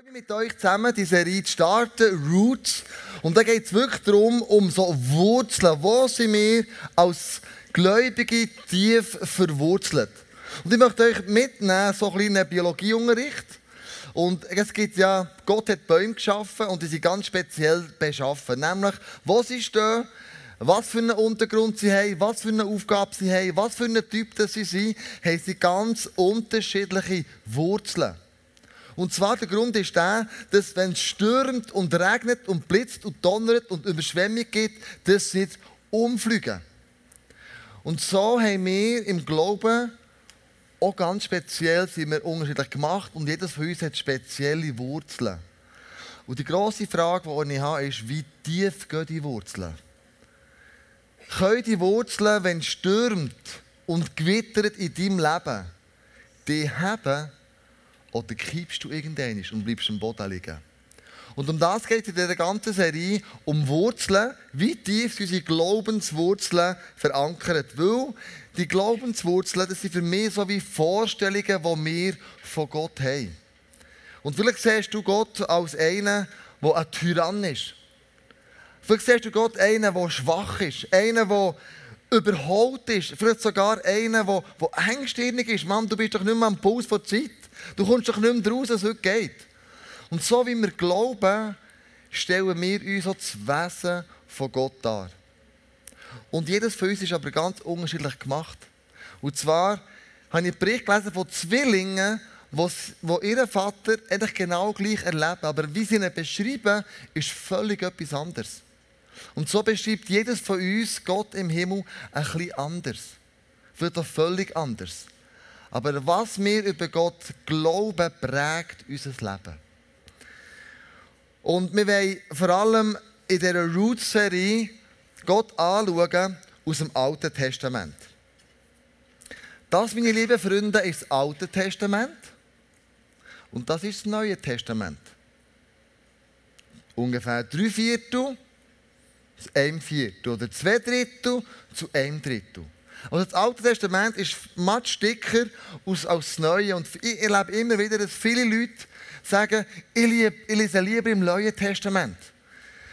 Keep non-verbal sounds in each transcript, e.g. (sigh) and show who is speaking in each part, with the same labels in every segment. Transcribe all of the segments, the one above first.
Speaker 1: freue mich mit euch zusammen, die Serie zu starten, Roots. Und da geht es wirklich darum, um so Wurzeln. Wo sind wir als Gläubige tief verwurzelt? Und ich möchte euch mitnehmen, so einen kleinen Biologieunterricht. Und es gibt ja, Gott hat Bäume geschaffen und die sind ganz speziell beschaffen. Nämlich, wo sie stehen, was für einen Untergrund sie haben, was für eine Aufgabe sie haben, was für einen Typ sie sind, haben sie ganz unterschiedliche Wurzeln. Und zwar der Grund ist der, dass wenn es stürmt und regnet und blitzt und donnert und Überschwemmung gibt, dass sie umfliegen. Und so haben wir im Glauben auch ganz speziell sind wir unterschiedlich gemacht und jedes von uns hat spezielle Wurzeln. Und die grosse Frage, die ich habe, ist, wie tief gehen die Wurzeln? Können die Wurzeln, wenn es stürmt und gewittert in deinem Leben, die haben oder kippst du irgendwann und bleibst am Boden liegen? Und um das geht es in dieser ganzen Serie, um Wurzeln, wie tief sind unsere Glaubenswurzeln verankert. Weil die Glaubenswurzeln, das sind für mich so wie Vorstellungen, die wir von Gott haben. Und vielleicht siehst du Gott als einen, der ein Tyrann ist. Vielleicht siehst du Gott einen, der schwach ist, einen, der überholt ist, vielleicht sogar einen, der, der engstirnig ist. Mann, du bist doch nicht mehr am Puls der Zeit. Du kommst doch nicht mehr raus, als es heute geht. Und so wie wir glauben, stellen wir uns auch das Wesen von Gott dar. Und jedes von uns ist aber ganz unterschiedlich gemacht. Und zwar habe ich einen Bericht gelesen von Zwillingen, wo ihr Vater eigentlich genau gleich erlebt, aber wie sie ihn beschreiben, ist völlig etwas anderes. Und so beschreibt jedes von uns Gott im Himmel ein bisschen anders. Vielleicht auch völlig anders. Aber was wir über Gott glauben, prägt unser Leben. Und wir wollen vor allem in dieser Roots-Serie Gott anschauen aus dem Alten Testament. Das, meine lieben Freunde, ist das Alte Testament. Und das ist das Neue Testament. Ungefähr drei Viertel zu einem Viertel. Oder zwei Drittel zu einem Drittel. Also das Alte Testament ist much dicker als, das Neue. Und ich erlebe immer wieder, dass viele Leute sagen, ich, liebe, ich lese lieber im Neuen Testament.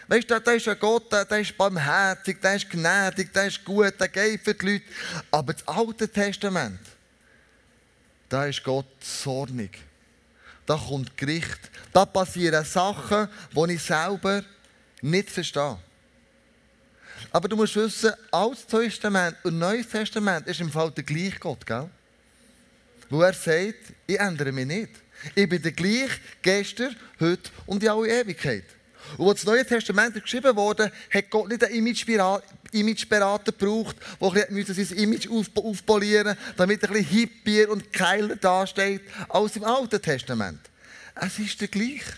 Speaker 1: Weißt du, da ist ein Gott, der ist barmherzig, der ist gnädig, der ist gut, der geht für die Leute. Aber das Alte Testament, da ist Gott zornig. Da kommt Gericht. Da passieren Sachen, die ich selber nicht verstehe. Aber du musst wissen, Altes Testament und Neues Testament ist im Fall der gleiche Gott, gell? Wo er sagt, ich ändere mich nicht. Ich bin der gleiche gestern, heute und in alle Ewigkeit. Und als das Neue Testament geschrieben wurde, hat Gott nicht einen Imageberater gebraucht, der sein Image aufpolieren musste, damit er ein bisschen hippier und geiler dasteht als im Alten Testament. Es ist der gleiche.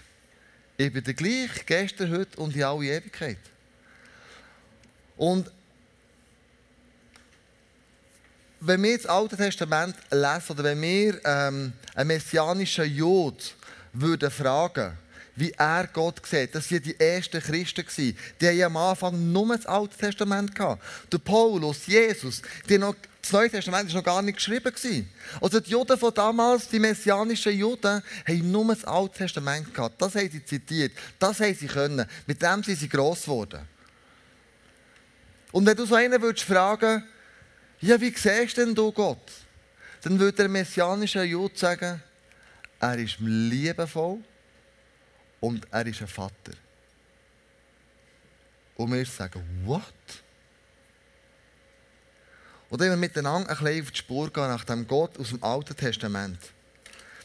Speaker 1: Ich bin der gleiche, gestern, heute und in alle Ewigkeit. Und wenn wir das Alte Testament lesen oder wenn wir ähm, einen messianischen Jod würden fragen, wie er Gott sieht, das waren die ersten Christen. Die haben am Anfang nur das Alte Testament gehabt. Der Paulus, Jesus, die noch, das Neue Testament war noch gar nicht geschrieben. Also die Juden von damals, die messianischen Juden, haben nur das Alte Testament gehabt. Das haben sie zitiert, das haben sie können. Mit dem sind sie gross geworden. Und wenn du so einen würdest fragen, ja, wie siehst denn du Gott? Dann würde der messianische Jude sagen, er ist liebevoll und er ist ein Vater. Und wir sagen, what? Und dann wir miteinander ein bisschen auf die Spur gehen nach dem Gott aus dem Alten Testament.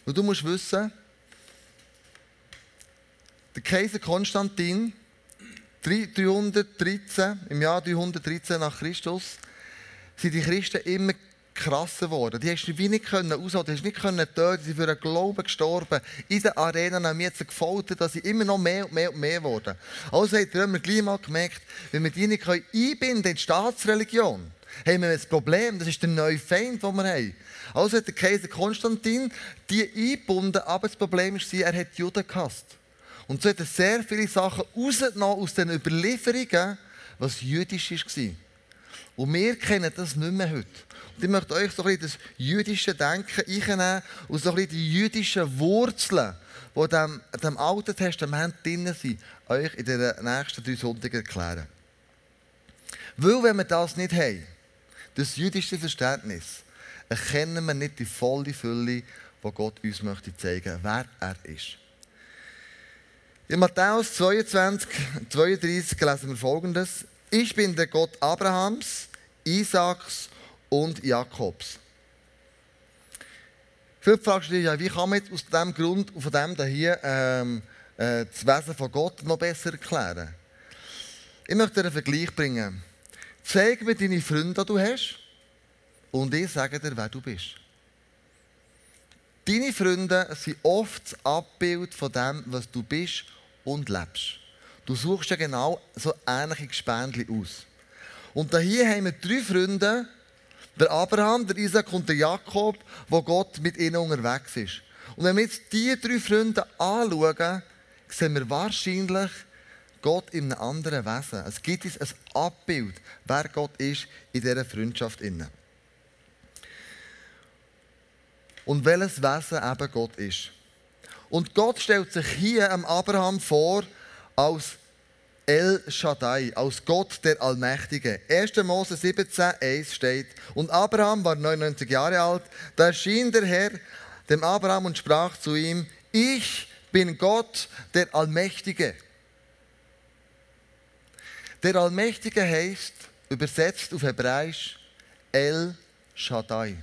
Speaker 1: Und du musst wissen, der Kaiser Konstantin 313, im Jahr 313 nach Christus, sind die Christen immer krasser geworden. Die hast du wie nicht können aushalten, die hast nicht können töten, sie sind für den Glauben gestorben. In den Arenen haben wir jetzt gefoltert, dass sie immer noch mehr und mehr und mehr wurden. Also der Römer gleich mal gemerkt, wenn wir die nicht einbinden können in die Staatsreligion, haben wir ein Problem. Das ist der neue Feind, den wir haben. Also hat der Kaiser Konstantin die eingebunden, aber das Problem war, er hat die Juden gehasst. Und so hat er sehr viele Sachen rausgenommen aus den Überlieferungen, was jüdisch war. Und wir kennen das nicht mehr heute. Und ich möchte euch so ein bisschen das jüdische Denken einnehmen und so ein bisschen die jüdischen Wurzeln, die in dem, dem Alten Testament drin sind, euch in den nächsten drei Sonntagen erklären. Weil, wenn wir das nicht haben, das jüdische Verständnis, erkennen wir nicht die volle Fülle, die Gott uns möchte zeigen, wer er ist. In Matthäus 22, 32 lesen wir folgendes. Ich bin der Gott Abrahams, Isaaks und Jakobs. Viele dich, ja, wie kann man jetzt aus dem Grund, von dem hier, ähm, äh, das Wesen von Gott noch besser erklären? Ich möchte dir einen Vergleich bringen. Zeig mir deine Freunde, die du hast, und ich sage dir, wer du bist. Deine Freunde sind oft das Abbild von dem, was du bist und lebst. Du suchst ja genau so ähnliche Gespendli aus. Und hier haben wir drei Freunde, der Abraham, der Isaac und der Jakob, wo Gott mit ihnen unterwegs ist. Und wenn wir jetzt diese drei Freunde anschauen, sehen wir wahrscheinlich Gott in einem anderen Wesen. Es gibt uns ein Abbild, wer Gott ist in dieser Freundschaft. Und welches Wesen eben Gott ist. Und Gott stellt sich hier am Abraham vor als El Shaddai, als Gott der Allmächtige. 1. Mose 17, 1 steht, und Abraham war 99 Jahre alt, da erschien der Herr dem Abraham und sprach zu ihm, ich bin Gott der Allmächtige. Der Allmächtige heißt, übersetzt auf Hebräisch, El Shaddai.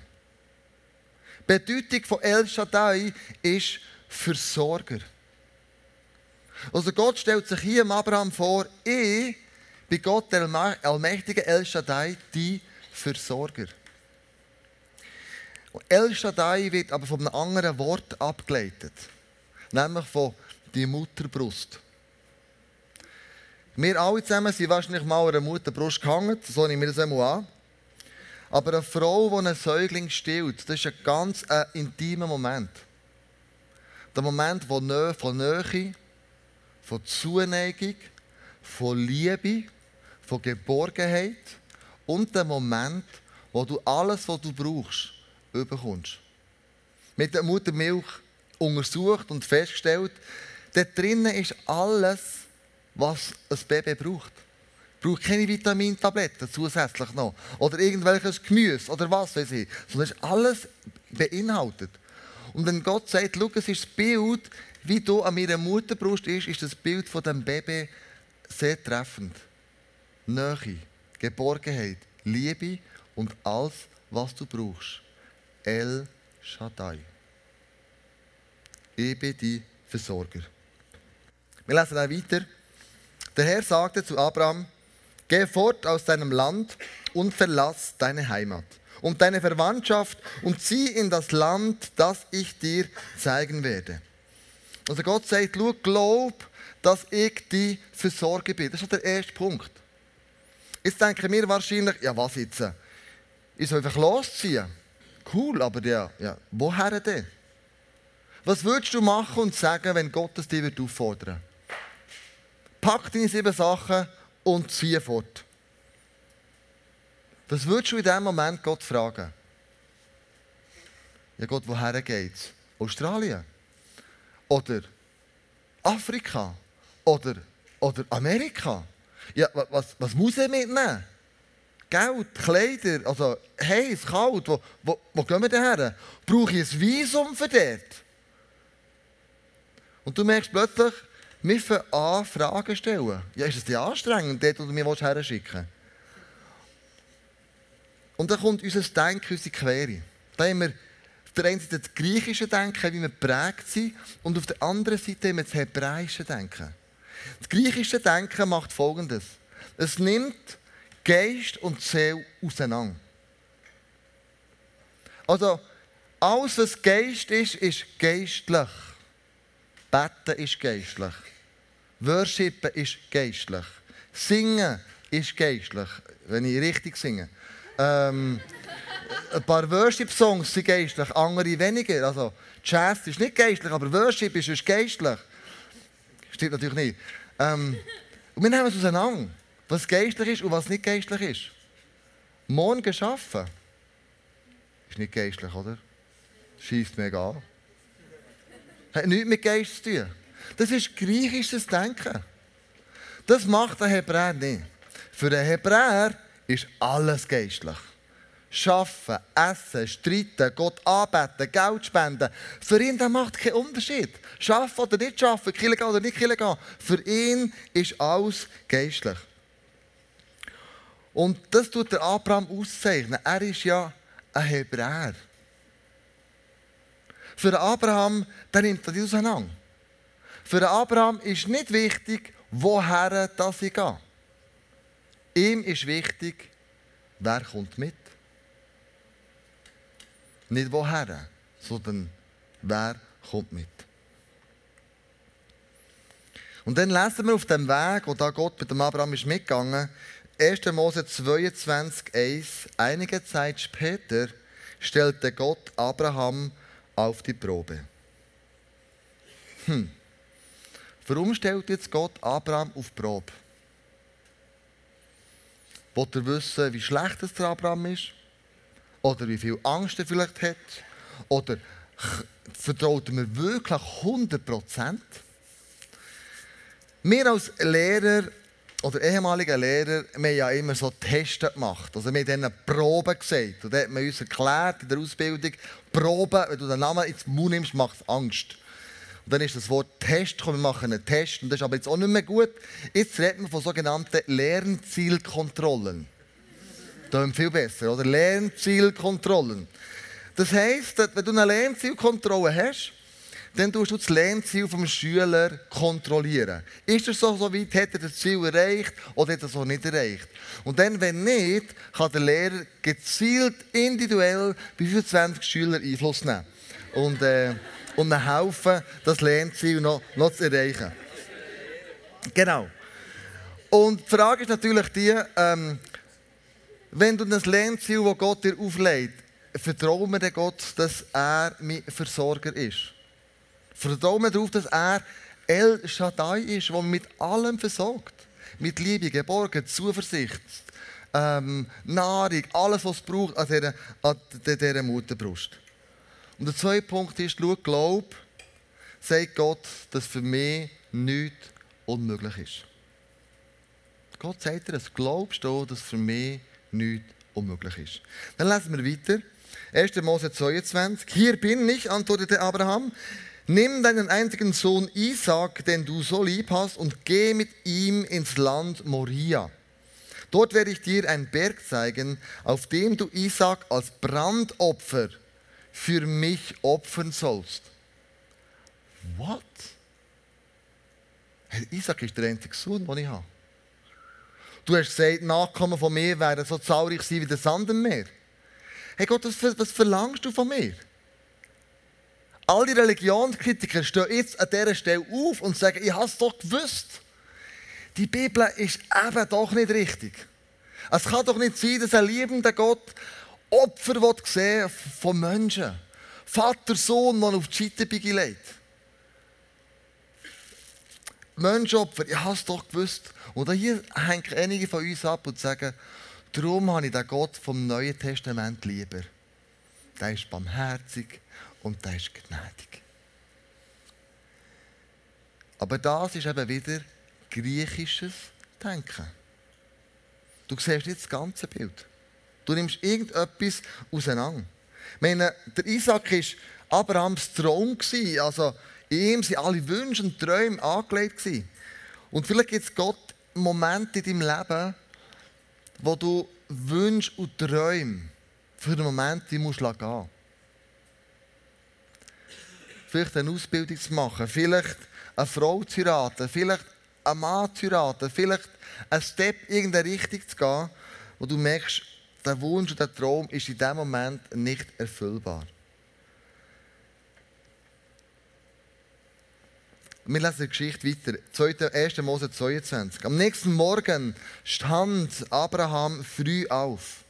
Speaker 1: Bedeutung von El Shaddai ist Versorger. Also Gott stellt sich hier im Abraham vor, ich bin Gott, der allmächtige El Shaddai, die Versorger. El Shaddai wird aber von einem anderen Wort abgeleitet, nämlich von die Mutterbrust. Wir alle zusammen sind wahrscheinlich mal an einer Mutterbrust gehangen, so nehmen wir das einmal an. Aber eine Frau, die einen Säugling stillt, das ist ein ganz äh, intimer Moment. Der Moment von Nähe, von Zuneigung, von Liebe, von Geborgenheit und der Moment, wo du alles, was du brauchst, überkommst. Mit der Muttermilch untersucht und festgestellt, dort drinnen ist alles, was ein Baby braucht. Braucht keine Vitamintabletten zusätzlich noch. Oder irgendwelches Gemüse oder was weiß ich. Sondern ist alles beinhaltet. Und wenn Gott sagt, schau, es ist das Bild, wie du an meiner Mutterbrust ist, ist das Bild von dem Baby sehr treffend. Nähe, Geborgenheit, Liebe und alles, was du brauchst. El Shaddai. Ich bin die Versorger. Wir lesen dann weiter. Der Herr sagte zu Abraham, geh fort aus deinem Land und verlass deine Heimat und deine Verwandtschaft und zieh in das Land, das ich dir zeigen werde. Also Gott sagt, schau, glaub, dass ich die Versorger bin. Das ist der erste Punkt. Jetzt denken wir wahrscheinlich, ja was jetzt? Ich soll einfach losziehen. Cool, aber ja, ja woher denn? Was würdest du machen und sagen, wenn Gott es dir auffordern würde? Pack deine sieben Sachen und zieh fort. Was würdest du in diesem Moment Gott fragen? Ja Gott, woher geht's? Australien? Oder Afrika? Oder, oder Amerika? Ja, was, was muss er mitnehmen? Geld, Kleider, also heiß, kalt, wo, wo, wo gehen wir denn her? Brauche ich ein Visum für dort? Und du merkst plötzlich, wir fangen an, Fragen stellen. Ja, ist es dir anstrengend, dort, wo du mir her schicken willst? Und dann kommt unser Denken, unsere Quere. Da haben wir auf der einen Seite das griechische Denken, wie wir geprägt sind, und auf der anderen Seite haben wir das hebräische Denken. Das griechische Denken macht Folgendes. Es nimmt Geist und Seele auseinander. Also, alles, was Geist ist, ist geistlich. Beten ist geistlich. Worshipen ist geistlich. Singen ist geistlich, wenn ich richtig singe. Ähm, ein paar Worship-Songs sind geistlich, andere weniger. Also, Jazz ist nicht geistlich, aber Worship ist geistlich. Stimmt natürlich nicht. Ähm, und wir nehmen es auseinander, was geistlich ist und was nicht geistlich ist. Morgen geschaffen ist nicht geistlich, oder? Schießt mega an. Hat nichts mit Geist zu tun. Das ist griechisches Denken. Das macht der Hebräer nicht. Für den Hebräer ist alles geistlich. Schaffen, essen, streiten, Gott anbeten, Geld spenden. Für ihn das macht keinen Unterschied. Schaffen oder nicht schaffen, Kille gehen oder nicht Kille gehen. Für ihn ist alles geistlich. Und das tut der Abraham auszeichnen. Er ist ja ein Hebräer. Für Abraham, der nimmt das auseinander. Für Abraham ist nicht wichtig, woher das ich gehe. Ihm ist wichtig, wer kommt mit. Nicht woher, sondern wer kommt mit. Und dann lesen wir auf dem Weg, wo da Gott mit dem Abraham ist mitgegangen, 1. Mose 22, 1. Einige Zeit später stellte Gott Abraham auf die Probe. Hm. Warum stellt jetzt Gott Abraham auf die Probe? Wollt ihr wissen, wie schlecht es der Abraham ist? Oder wie viel Angst er vielleicht hat? Oder vertraut er mir wirklich 100 Prozent? Wir als Lehrer oder ehemaliger Lehrer, wir haben ja immer so Tests gemacht. Also wir haben Proben gesagt. Und da hat man uns erklärt in der Ausbildung, Proben, wenn du den Namen ins Mund nimmst, macht es Angst. Und dann ist das Wort Test gekommen, wir machen einen Test. Und das ist aber jetzt auch nicht mehr gut. Jetzt reden wir von sogenannten Lernzielkontrollen. Das ist viel besser, oder? Lernzielkontrollen. Das heisst, wenn du eine Lernzielkontrolle hast, dann tust du das Lernziel vom Schüler kontrollieren. Ist er so, so weit, hat er das Ziel erreicht oder hat er es so nicht erreicht? Und dann, wenn nicht, kann der Lehrer gezielt, individuell bei 25 Schülern Einfluss nehmen. Und, äh, und ihnen helfen, das Lernziel noch, noch zu erreichen. Genau. Und die Frage ist natürlich die, ähm, wenn du das Lernziel, das Gott dir auflegt, vertrauen wir Gott, dass er mein Versorger ist. Vertrauen darauf, dass er El Shaddai ist, der mit allem versorgt. Mit Liebe, Geborgen, Zuversicht, ähm, Nahrung, alles, was es braucht an dieser, an dieser Mutterbrust. Und der zweite Punkt ist, schau, glaub, sagt Gott, dass für mich nichts unmöglich ist. Gott sagt dir, es glaubst du, dass für mich nichts unmöglich ist. Dann lesen wir weiter. 1. Mose 22. Hier bin ich, antwortete Abraham. Nimm deinen einzigen Sohn Isaac, den du so lieb hast, und geh mit ihm ins Land Moria. Dort werde ich dir einen Berg zeigen, auf dem du Isaac als Brandopfer für mich opfern sollst. What? Hey, Isaac ist der einzige Sohn, den ich habe. Du hast gesagt, Nachkommen von mir werden so zahlreich sein wie der Sand im Meer. Hey Gott, was verlangst du von mir? All die Religionskritiker stehen jetzt an dieser Stelle auf und sagen, ich habe es doch gewusst. Die Bibel ist eben doch nicht richtig. Es kann doch nicht sein, dass ein liebender Gott Opfer sehen von Menschen. Vater, Sohn, man auf die Scheiterbeige legt. Menschenopfer, ich habe es doch gewusst. Und hier hängen einige von uns ab und sagen, darum habe ich den Gott vom Neuen Testament lieber. Der ist barmherzig, und der ist gnädig. Aber das ist eben wieder griechisches Denken. Du siehst nicht das ganze Bild. Du nimmst irgendetwas auseinander. Ich meine, der Isaac war Abrahams Traum. Also ihm sind alle Wünsche und Träume angelegt. Und vielleicht gibt es Gott Momente in deinem Leben, wo du Wünsche und Träume für einen Moment gehen musst vielleicht eine Ausbildung zu machen, vielleicht eine Frau zu heiraten, vielleicht einen Mann zu heiraten, vielleicht einen Step in irgendeine Richtung zu gehen, wo du merkst, der Wunsch und der Traum ist in diesem Moment nicht erfüllbar. Wir lesen die Geschichte weiter. 1. Mose 22. Am nächsten Morgen stand Abraham früh auf.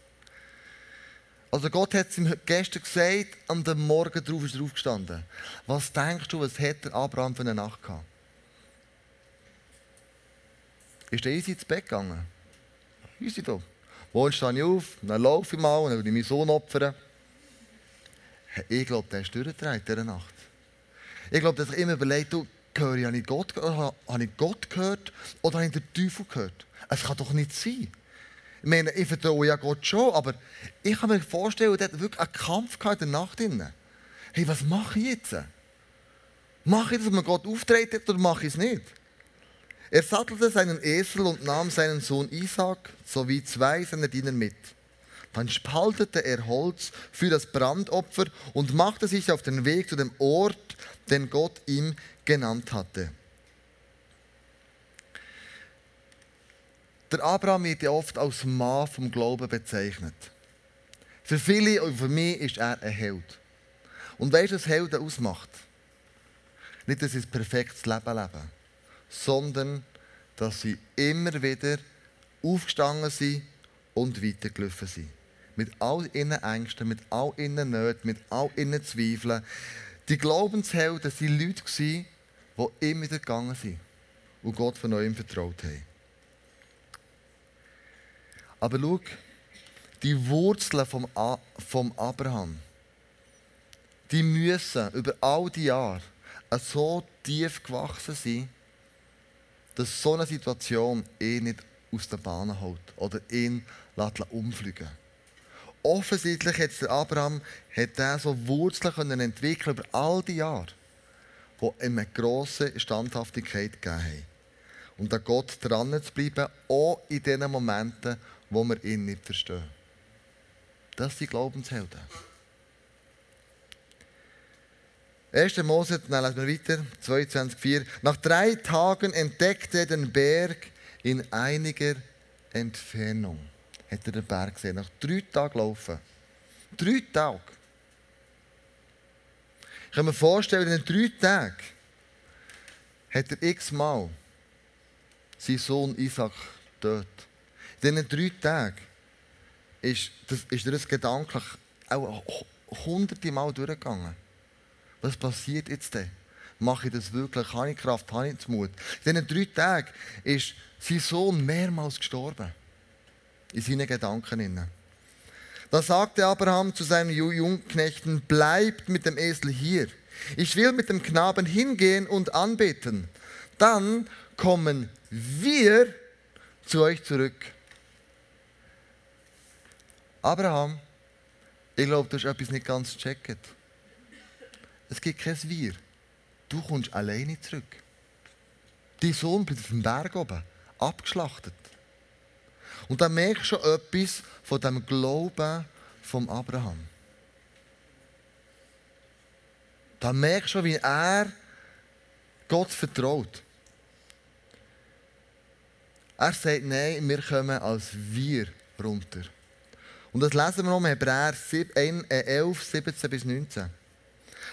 Speaker 1: Also Gott hat es ihm gestern gesagt, am Morgen drauf ist er aufgestanden. Was denkst du, was hat der Abraham für eine Nacht gehabt? Ist er easy ins Bett gegangen? Easy da. Morgen stehe ich auf, dann laufe ich mal, dann würde ich meinen Sohn opfern. Ich glaube, der ist durchgetragen diese Nacht. Ich glaube, dass ich immer überlegt, du, höre ich, habe ich Gott gehört oder habe ich den Teufel gehört? Es kann doch nicht sein. Ich meine, ich vertraue ja Gott schon, aber ich kann mir vorstellen, er hat wirklich einen Kampf gehabt in der Nacht. Hey, was mache ich jetzt? Mache ich das, wenn man Gott auftreten oder mache ich es nicht? Er sattelte seinen Esel und nahm seinen Sohn Isaac sowie zwei seiner Diener mit. Dann spaltete er Holz für das Brandopfer und machte sich auf den Weg zu dem Ort, den Gott ihm genannt hatte. Der Abraham wird ja oft als Mann vom Glauben bezeichnet. Für viele und für mich ist er ein Held. Und weißt du, was Helden ausmacht? Nicht, dass sie ein perfektes Leben leben, sondern dass sie immer wieder aufgestanden sind und weitergelaufen sind. Mit all ihren Ängsten, mit all ihren Nöten, mit all ihren Zweifeln. Die Glaubenshelden waren Leute, die immer wieder gegangen sind und Gott von neuem vertraut haben. Aber schau, die Wurzeln vom, vom Abraham, die müssen über all die Jahre so tief gewachsen sein, dass so eine Situation ihn nicht aus der Bahn hält oder ihn umfliegen Offensichtlich hat der Abraham so Wurzeln entwickeln über all die Jahre, die ihm eine grosse Standhaftigkeit gegeben haben. Und an Gott dran zu bleiben, auch in den Momenten, wo wir ihn nicht verstehen. Das sind Glaubenshelden. 1. Mose, dann lesen wir weiter, 22,4. Nach drei Tagen entdeckte er den Berg in einiger Entfernung. Hat er den Berg gesehen. Nach drei Tagen laufen. Drei Tage. Ich kann mir vorstellen, in drei Tagen hat er x-mal seinen Sohn Isaac dort. Diesen drei Tagen ist, das, ist er das gedanklich auch hunderte Mal durchgegangen. Was passiert jetzt denn? Mache ich das wirklich? Habe ich Kraft? Habe ich Mut? In diesen drei Tagen ist sein Sohn mehrmals gestorben. In seinen Gedanken. Da sagte Abraham zu seinen Jungknechten, bleibt mit dem Esel hier. Ich will mit dem Knaben hingehen und anbeten. Dann kommen wir zu euch zurück. Abraham, ich glaube, du hast etwas nicht ganz gecheckt. Es gibt kein Wir. Du kommst alleine zurück. Dein Sohn bleibt auf dem Berg oben, abgeschlachtet. Und dann merkst du schon etwas von dem Glauben vom Abraham. Da merkst du schon, wie er Gott vertraut. Er sagt, nein, wir kommen als wir runter. Und das lesen wir in Hebräer 11, 17 bis 19.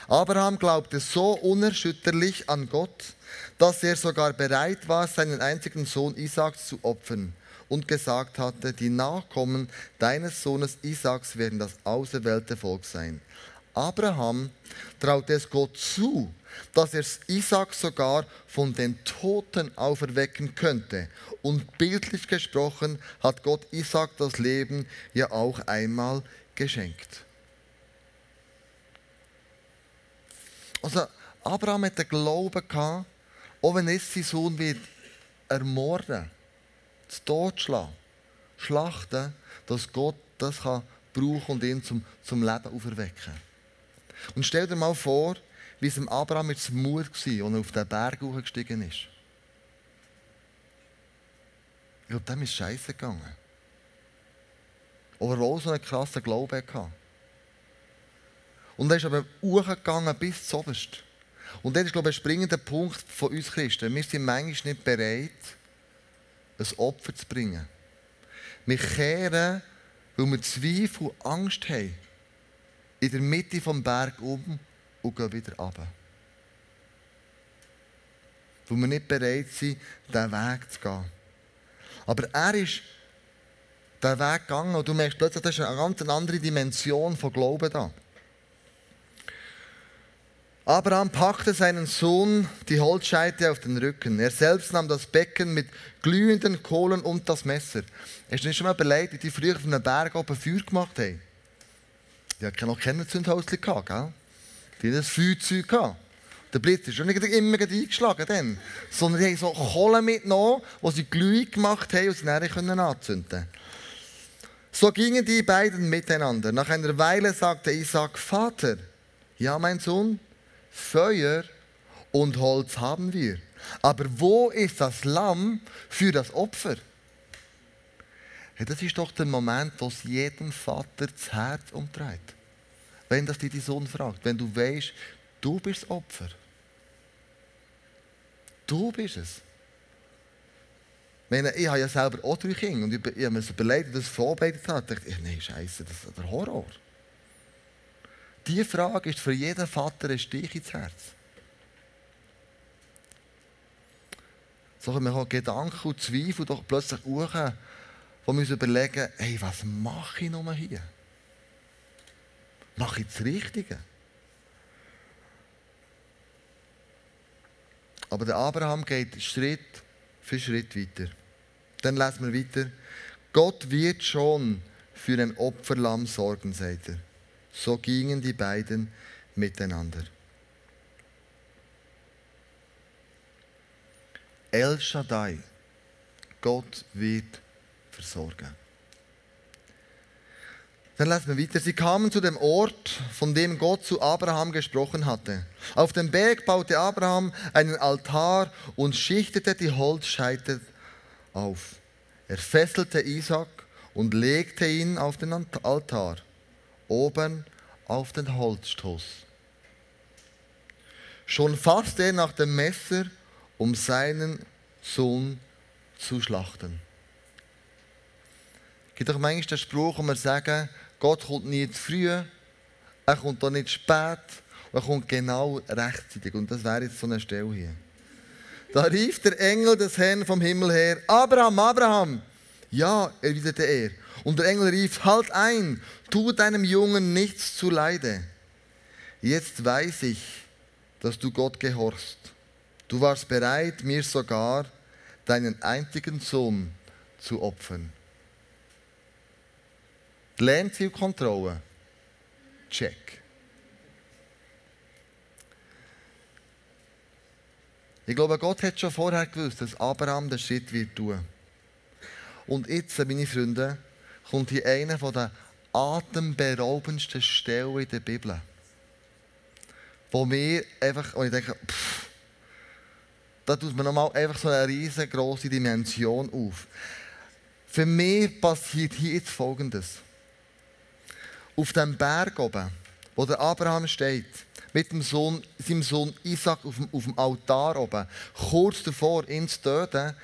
Speaker 1: Abraham glaubte so unerschütterlich an Gott, dass er sogar bereit war, seinen einzigen Sohn Isaac zu opfern und gesagt hatte, die Nachkommen deines Sohnes Isaaks werden das auserwählte Volk sein. Abraham traute es Gott zu, dass er Isaac sogar von den Toten auferwecken könnte. Und bildlich gesprochen hat Gott Isaac das Leben ja auch einmal geschenkt. Also Abraham hat den Glauben gehabt, auch wenn es sein Sohn wird ermorden, zu Tod schlagen, schlachten, dass Gott das kann brauchen und ihn zum, zum Leben auferwecken. Und stell dir mal vor, wie es dem Abraham jetzt Mut war, als er auf den Berg hochgestiegen ist. Ich glaube, dem ist scheiße gegangen. Aber er so einen krassen Glauben hatte. Und er ist aber hochgegangen bis zum Oberst. Und das ist, glaube ich, ein springender Punkt von uns Christen. Wir sind manchmal nicht bereit, ein Opfer zu bringen. Wir kehren, weil wir Zweifel und Angst haben, in der Mitte des Berg um und gehen wieder runter. Weil wir nicht bereit sind, diesen Weg zu gehen. Aber er ist diesen Weg gegangen und du merkst plötzlich, das ist eine ganz andere Dimension von Glauben da. Abraham packte seinen Sohn die Holzscheite auf den Rücken. Er selbst nahm das Becken mit glühenden Kohlen und das Messer. Hast du dir schon mal überlegt, wie die früher auf einem Berg oben Feuer gemacht haben? Die hatten noch keine Zündhäuschen gell? Die hatten ein Feuerzeug gehabt. Der Blitz ist nicht immer eingeschlagen, dann, sondern die haben so Kohle mitgenommen, die sie glühig gemacht haben und sie dann anzünden konnten. So gingen die beiden miteinander. Nach einer Weile sagte Isaac, Vater, ja mein Sohn, Feuer und Holz haben wir. Aber wo ist das Lamm für das Opfer? Ja, das ist doch der Moment, wo es jedem Vater das Herz umtreibt. Wenn das dir die Sohn fragt, wenn du weißt, du bist das Opfer. Du bist es. Ich, ich habe ja selber auch drei Kinder und ich, ich habe mir überlegt, dass ich das vorbereitet habe. Ich dachte, nein, Scheiße, das ist der Horror. Diese Frage ist für jeden Vater ein Stich ins Herz. So können wir Gedanken und Zweifel doch plötzlich hoch, wo wir uns überlegen, hey, was mache ich nun hier? Mache ich das Richtige? Aber der Abraham geht Schritt für Schritt weiter. Dann lesen wir weiter. Gott wird schon für ein Opferlamm sorgen, sagt er. So gingen die beiden miteinander. El Shaddai, Gott wird versorgen. Dann lesen wir weiter. Sie kamen zu dem Ort, von dem Gott zu Abraham gesprochen hatte. Auf dem Berg baute Abraham einen Altar und schichtete die Holzscheite auf. Er fesselte Isaac und legte ihn auf den Altar, oben auf den Holzstoß. Schon fasste er nach dem Messer, um seinen Sohn zu schlachten. Es gibt doch manchmal den Spruch, wo wir sagen, Gott kommt nie zu früh, er kommt auch nicht spät, er kommt genau rechtzeitig. Und das wäre jetzt so eine Stelle hier. Da rief der Engel des Herrn vom Himmel her, Abraham, Abraham. Ja, erwiderte er. Und der Engel rief, halt ein, tu deinem Jungen nichts zu Leide. Jetzt weiß ich, dass du Gott gehorchst. Du warst bereit, mir sogar deinen einzigen Sohn zu opfern. Die Lernzielkontrolle. Check. Ich glaube, Gott hat schon vorher gewusst, dass Abraham den Schritt wird tun. Und jetzt, meine Freunde, kommt hier eine der atemberaubendsten Stellen in der Bibel. Wo mir einfach, und ich denke, pff, da tut man nochmal einfach so eine riesengroße Dimension auf. Für mich passiert hier jetzt Folgendes auf dem Berg oben, wo der Abraham steht, mit dem Sohn, seinem Sohn Isaac auf dem, auf dem Altar oben, kurz davor, ihn zu töten,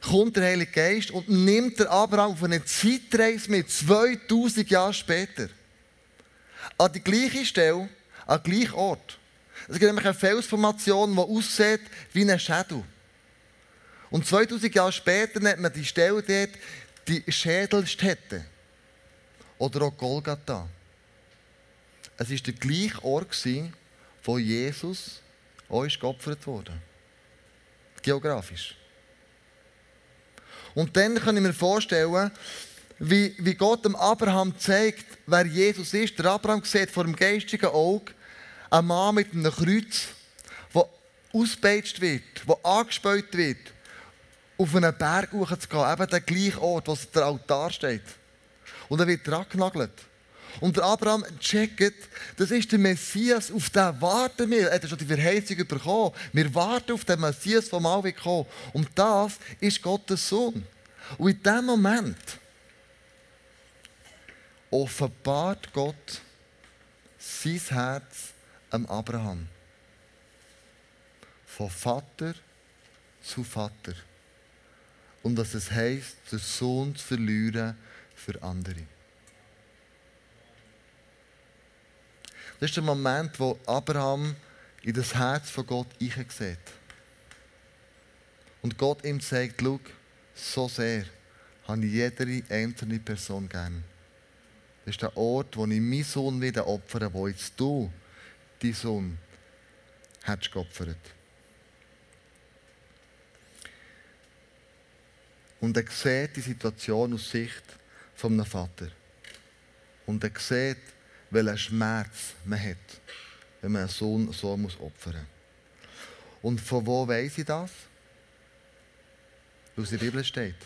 Speaker 1: kommt der Heilige Geist und nimmt der Abraham auf eine Zeitreise mit, 2000 Jahre später. An die gleiche Stelle, an den gleichen Ort. Es gibt nämlich eine Felsformation, die aussieht wie ein Schädel. Und 2000 Jahre später nennt man die Stelle dort die Schädelstätte. Oder auch Golgatha. Es war der gleiche Ort, wo Jesus auch geopfert wurde. Geografisch. Und dann kann ich mir vorstellen, wie, wie Gott dem Abraham zeigt, wer Jesus ist. Der Abraham sieht vor dem geistigen Auge einen Mann mit einem Kreuz, der ausgepeitscht wird, der angespäut wird, auf einen Berg hochzugehen, eben der gleiche Ort, wo der Altar steht. Und er wird dran genagelt. Und der Abraham checkt, das ist der Messias, auf den warten wir. Er hat schon die Verheißung bekommen. Wir warten auf den Messias, der mal wird kommen. Und das ist Gottes Sohn. Und in diesem Moment offenbart Gott sein Herz am Abraham. Von Vater zu Vater. Und dass es heisst, den Sohn zu verlieren, für andere. Das ist der Moment, wo Abraham in das Herz von Gott sieht. Und Gott ihm sagt, schau, so sehr habe ich jede einzelne Person gern. Das ist der Ort, wo ich meinen Sohn wieder opfere, wo jetzt du, dein Sohn, hättest geopfert. Und er sieht die Situation aus Sicht von einem Vater. Und er sieht, welchen Schmerz man hat. wenn man einen Sohn so muss opfern muss. Und von wo weiß ich das? In der Bibel steht.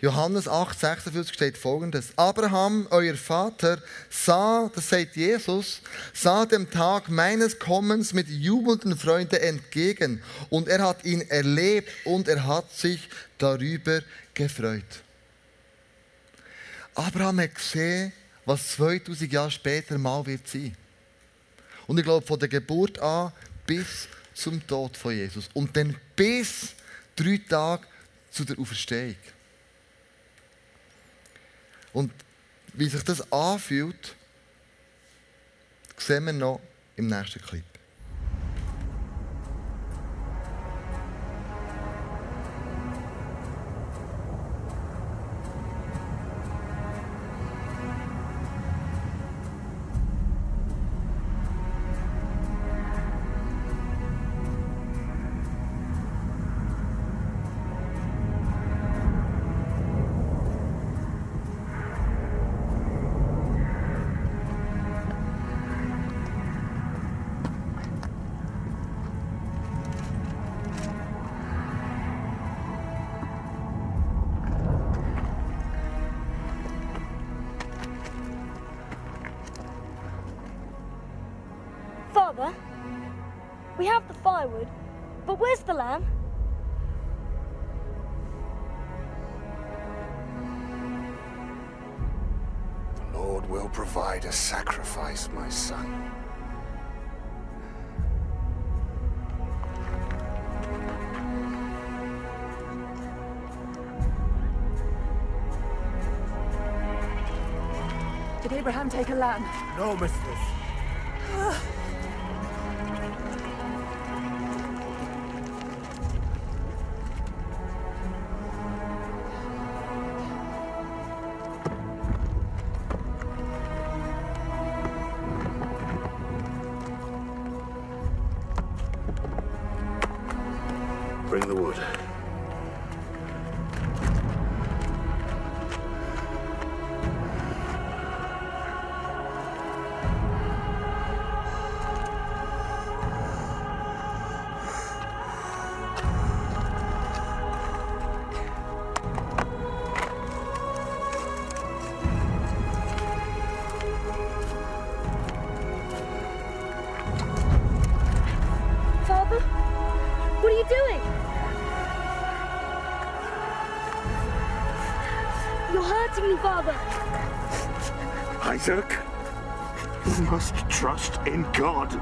Speaker 1: Johannes 8, 46 steht folgendes. Abraham, euer Vater, sah, das sagt Jesus, sah dem Tag meines Kommens mit jubelnden Freunden entgegen. Und er hat ihn erlebt und er hat sich darüber gefreut. Abraham hat gesehen, was 2000 Jahre später mal wird sein. Und ich glaube, von der Geburt an bis zum Tod von Jesus. Und dann bis drei Tage zu der Auferstehung. Und wie sich das anfühlt, sehen wir noch im nächsten Clip.
Speaker 2: Did Abraham take a lamb?
Speaker 3: No, mistress.
Speaker 4: Isaac, you must trust in God.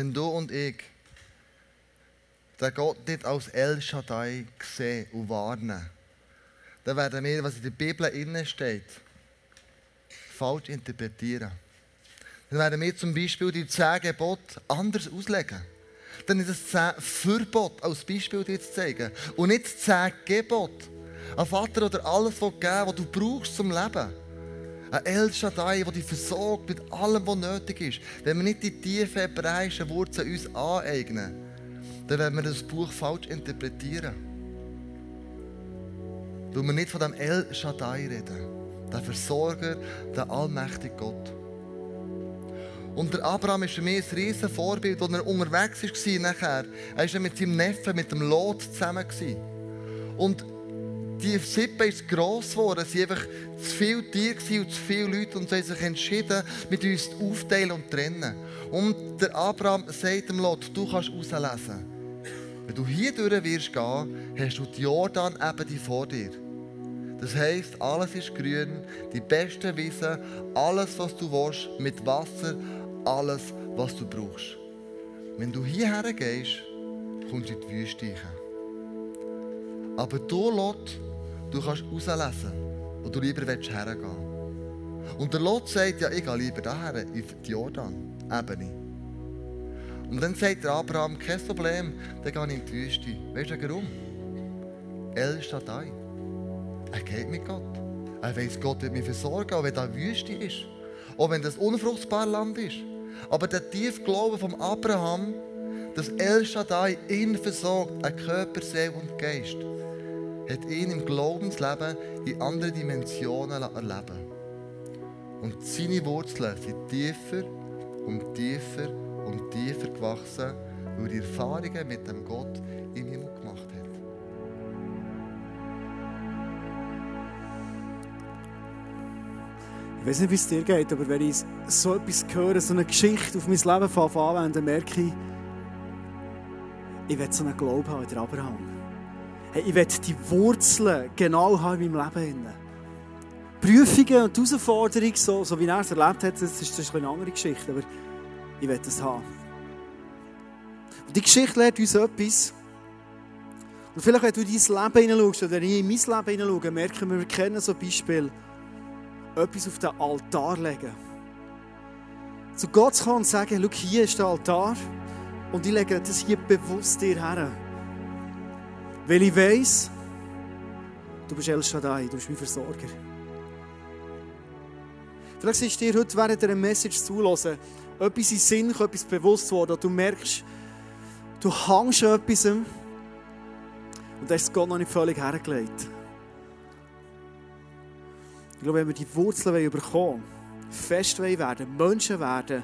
Speaker 1: Wenn du und ich den Gott nicht als El Shaddai sehen und warnen, dann werden wir, was in der Bibel innen steht, falsch interpretieren. dann werden wir zum Beispiel die zehn Gebote anders auslegen. Dann ist es zehn Verbot als Beispiel dir zu zeigen. Und nicht zehn Gebote. Ein Vater oder alles geben, was du brauchst zum Leben. Ein El Shaddai, der dich versorgt mit allem, was nötig ist. Wenn wir nicht die tiefen hebräischen Wurzeln uns aneignen, dann werden wir das Buch falsch interpretieren. Weil wir nicht von dem El Shaddai reden. Der Versorger, der allmächtige Gott. Und der Abraham ist für mich ein riesiges Vorbild, als er unterwegs war nachher. Er war mit seinem Neffen, mit dem Lot zusammen. Und die Sippe ist gross geworden. Es waren einfach zu viele Tiere und zu viele Leute und sie haben sich entschieden, mit uns aufteilen und trennen. Und der Abraham sagt dem Lot, du kannst rauslesen. Wenn du hier durch wirst gehen, hast du die Jordan eben vor dir. Das heisst, alles ist grün, die besten Wiesen, alles, was du willst, mit Wasser, alles, was du brauchst. Wenn du hierher gehst, kommst du in die Wüste Aber du, Lot, du kannst rauslesen, wo du lieber hergehen willst. Und der Lot sagt, ja, ich gehe lieber daher, in die Jordan-Ebene. Und dann sagt der Abraham, kein Problem, dann gehe ich in die Wüste. Weißt du warum? El Shaddai. Er geht mit Gott. Er weiß, Gott wird mich versorgen, auch wenn da Wüste ist. Auch wenn das unfruchtbare Land ist. Aber der tiefe Glaube von Abraham, dass El Shaddai ihn versorgt, ein Körper, Seele und Geist, hat ihn im Glaubensleben in andere Dimensionen erleben Und seine Wurzeln sind tiefer und tiefer und tiefer gewachsen, weil die Erfahrungen mit dem Gott im Himmel gemacht hat.
Speaker 2: Ich weiß nicht, wie es dir geht, aber wenn ich so etwas höre, so eine Geschichte auf mein Leben anwenden, merke ich, ich will so einen Glauben haben wie Abraham. Hey, ich will die Wurzeln genau haben in meinem Leben. Prüfungen und Herausforderungen, so, so wie er es erlebt hat, das ist, das ist eine andere Geschichte, aber ich will das haben. Und die Geschichte lehrt uns etwas. Und vielleicht, wenn du in dein Leben hineinschaust oder in mein Leben hineinschaust, merken wir, wir kennen so Beispiele, etwas auf den Altar legen. Zu Gott zu kommen und sagen, schau, hier ist der Altar und ich lege das hier bewusst dir her. Weil ich weiss, du bist El Shaddai, du bist mein Versorger. Vielleicht ist dir heute während einer Message zulassen, etwas in Sinn, etwas bewusst worden, du merkst, du hängst an etwas und das ist Gott noch nicht völlig hergelegt. Ich glaube, wenn wir die Wurzeln bekommen fest werden, Menschen werden,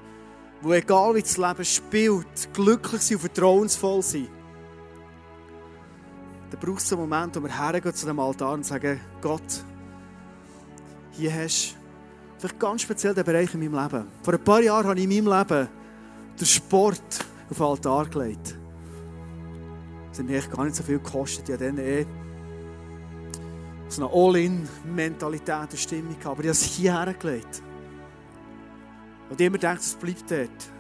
Speaker 2: die egal wie das Leben spielt, glücklich sind und vertrauensvoll sind, dann braucht es einen Moment, wo wir hergehen zu dem Altar und sagen, Gott, hier hast du vielleicht ganz speziell den Bereich in meinem Leben. Vor ein paar Jahren habe ich in meinem Leben den Sport auf den Altar gelegt. Das hat mich gar nicht so viel gekostet. Habe dann eh so eine All-In-Mentalität und Stimmung. Aber ich habe es hierher gelegt. Und immer denkt, es bleibt dort.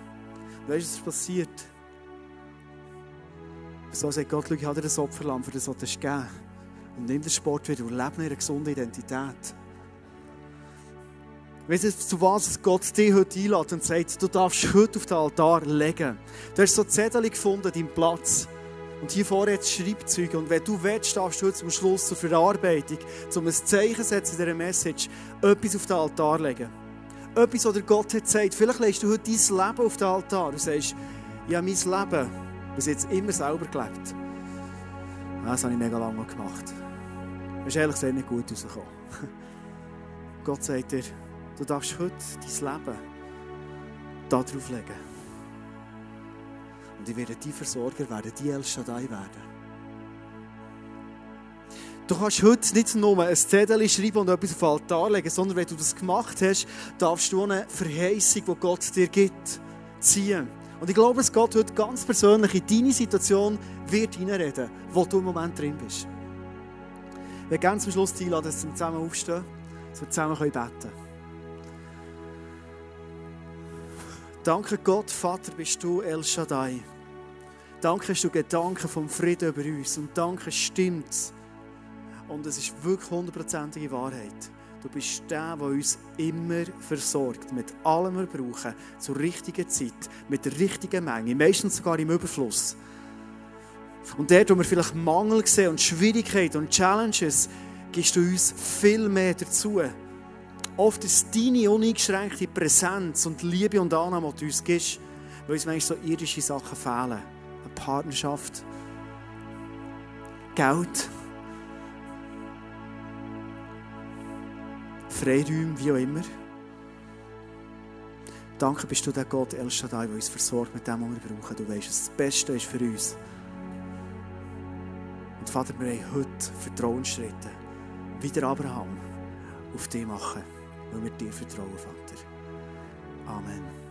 Speaker 2: Weißt du, was passiert? So sagt Gott, schau, ich habe dir das Opferlamm, für das du geben Und nimm den Sport wieder und lebe in einer gesunden Identität. Weißt du, zu was Gott dich heute einlädt und sagt, du darfst heute auf den Altar legen. Du hast so Zettel gefunden, deinen Platz. Und hier vorne jetzt Schreibzeug. Und wenn du willst, darfst du zum Schluss zur Verarbeitung, um ein Zeichen setzen in dieser Message, etwas auf den Altar legen. Etwas, was Gott hat gesagt. Vielleicht legst du heute dein Leben auf den Altar und sagst, habe mein Leben bis jetzt immer selber gelebt. Das habe ich mega lange gemacht. Das ist ehrlich gesagt nicht gut rausgekommen. (laughs) Gott sagt dir, du darfst heute dein Leben da drauf legen. Und ich werde die Versorger werden, die El Shaddai werden. Du kannst heute nicht nur ein Zettel schreiben und etwas auf den Altar legen, sondern wenn du das gemacht hast, darfst du eine Verheißung, die Gott dir gibt, ziehen. Und ich glaube, dass Gott heute ganz persönlich in deine Situation wird hineinreden, wo du im Moment drin bist. Wir gerne zum Schluss einladen, dass wir zusammen aufstehen, dass wir zusammen beten können. Danke Gott, Vater, bist du El Shaddai. Danke, hast du Gedanken vom Frieden über uns. Und danke, stimmt Und es ist wirklich hundertprozentige Wahrheit. Du bist der, der uns immer versorgt, mit allem, was wir brauchen, zur richtigen Zeit, mit der richtigen Menge, meistens sogar im Überfluss. Und dort, wo wir vielleicht Mangel sehen und Schwierigkeiten und Challenges, gibst du uns viel mehr dazu. Oft ist deine uneingeschränkte Präsenz und Liebe und Annahme, die du uns gibst, weil uns manchmal so irdische Sachen fehlen. Eine Partnerschaft, Geld, Freiräume, wie auch immer. Danke bist du der Gott El Shaddai, der uns versorgt mit dem, was wir brauchen. Du weißt, das Beste ist für uns. Und Vater, wir haben heute Vertrauensschritte, wie der Abraham, auf dich machen, weil wir dir vertrauen, Vater. Amen.